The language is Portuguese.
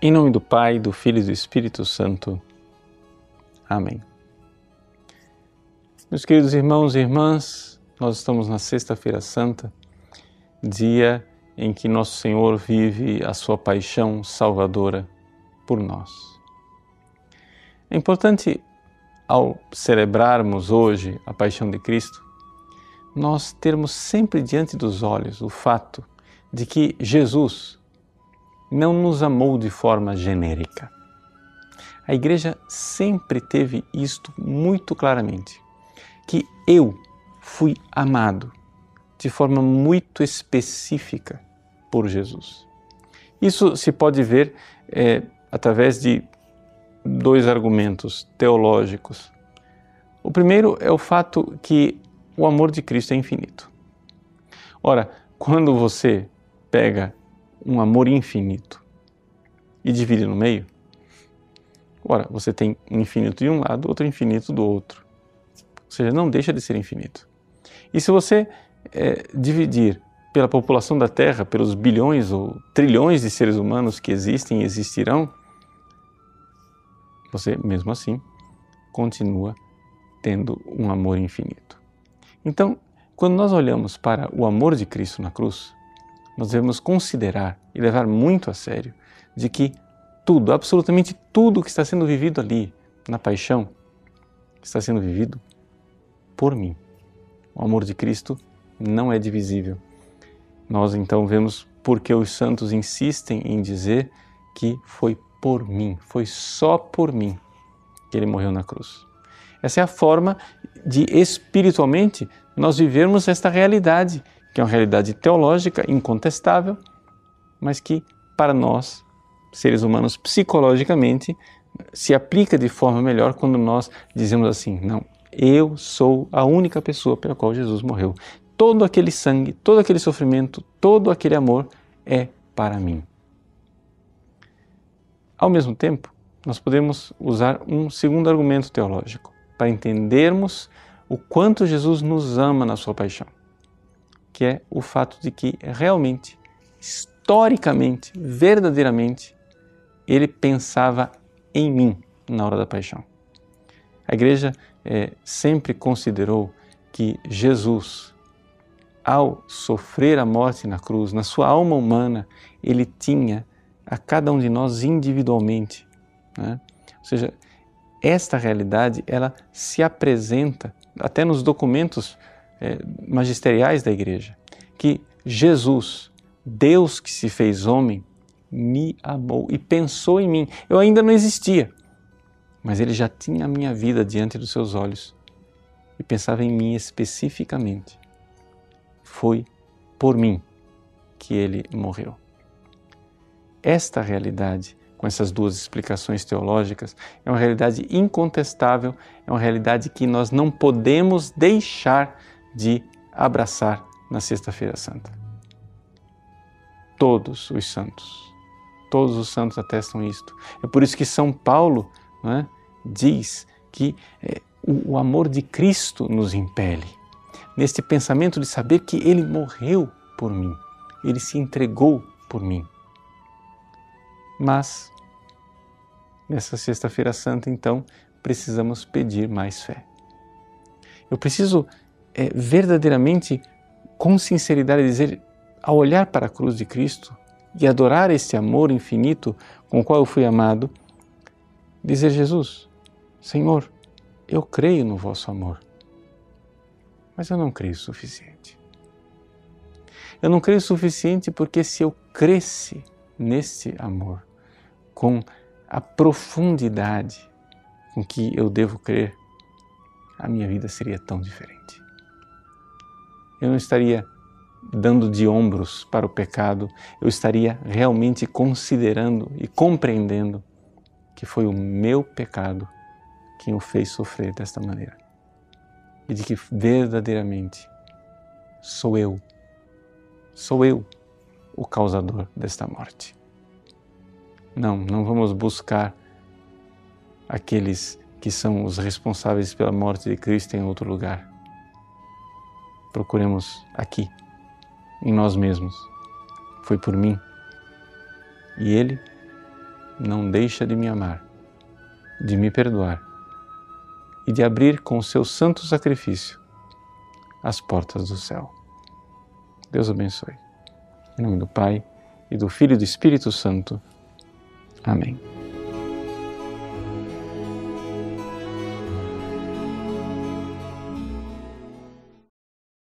Em nome do Pai, do Filho e do Espírito Santo. Amém. Meus queridos irmãos e irmãs, nós estamos na Sexta-feira Santa, dia em que Nosso Senhor vive a sua paixão salvadora por nós. É importante, ao celebrarmos hoje a paixão de Cristo, nós termos sempre diante dos olhos o fato de que Jesus, não nos amou de forma genérica. A igreja sempre teve isto muito claramente, que eu fui amado de forma muito específica por Jesus. Isso se pode ver é, através de dois argumentos teológicos. O primeiro é o fato que o amor de Cristo é infinito. Ora, quando você pega um amor infinito e divide no meio, ora, você tem infinito de um lado, outro infinito do outro. Ou seja, não deixa de ser infinito. E se você é, dividir pela população da Terra, pelos bilhões ou trilhões de seres humanos que existem e existirão, você, mesmo assim, continua tendo um amor infinito. Então, quando nós olhamos para o amor de Cristo na cruz, nós devemos considerar e levar muito a sério de que tudo, absolutamente tudo que está sendo vivido ali na paixão, está sendo vivido por mim. O amor de Cristo não é divisível. Nós então vemos porque os santos insistem em dizer que foi por mim, foi só por mim que ele morreu na cruz. Essa é a forma de espiritualmente nós vivermos esta realidade que é uma realidade teológica incontestável, mas que para nós, seres humanos, psicologicamente, se aplica de forma melhor quando nós dizemos assim: não, eu sou a única pessoa pela qual Jesus morreu. Todo aquele sangue, todo aquele sofrimento, todo aquele amor é para mim. Ao mesmo tempo, nós podemos usar um segundo argumento teológico para entendermos o quanto Jesus nos ama na sua paixão que é o fato de que realmente, historicamente, verdadeiramente, ele pensava em mim na hora da paixão. A igreja é, sempre considerou que Jesus, ao sofrer a morte na cruz, na sua alma humana, ele tinha a cada um de nós individualmente. Né? Ou seja, esta realidade ela se apresenta até nos documentos é, magisteriais da igreja, que Jesus, Deus que se fez homem, me amou e pensou em mim. Eu ainda não existia, mas ele já tinha a minha vida diante dos seus olhos e pensava em mim especificamente. Foi por mim que ele morreu. Esta realidade, com essas duas explicações teológicas, é uma realidade incontestável, é uma realidade que nós não podemos deixar de abraçar na Sexta-feira Santa. Todos os santos, todos os santos atestam isto. É por isso que São Paulo é, diz que é, o, o amor de Cristo nos impele, neste pensamento de saber que Ele morreu por mim, Ele se entregou por mim. Mas, nessa Sexta-feira Santa, então, precisamos pedir mais fé. Eu preciso é, verdadeiramente, com sinceridade, dizer, ao olhar para a cruz de Cristo e adorar esse amor infinito com o qual eu fui amado, dizer: Jesus, Senhor, eu creio no vosso amor, mas eu não creio o suficiente. Eu não creio o suficiente porque se eu cresce nesse amor, com a profundidade com que eu devo crer, a minha vida seria tão diferente eu não estaria dando de ombros para o pecado, eu estaria realmente considerando e compreendendo que foi o meu pecado quem o fez sofrer desta maneira. E de que verdadeiramente sou eu, sou eu o causador desta morte. Não, não vamos buscar aqueles que são os responsáveis pela morte de Cristo em outro lugar procuremos aqui, em nós mesmos. Foi por mim. E Ele não deixa de me amar, de me perdoar e de abrir com o seu santo sacrifício as portas do céu. Deus abençoe. Em nome do Pai, e do Filho e do Espírito Santo. Amém.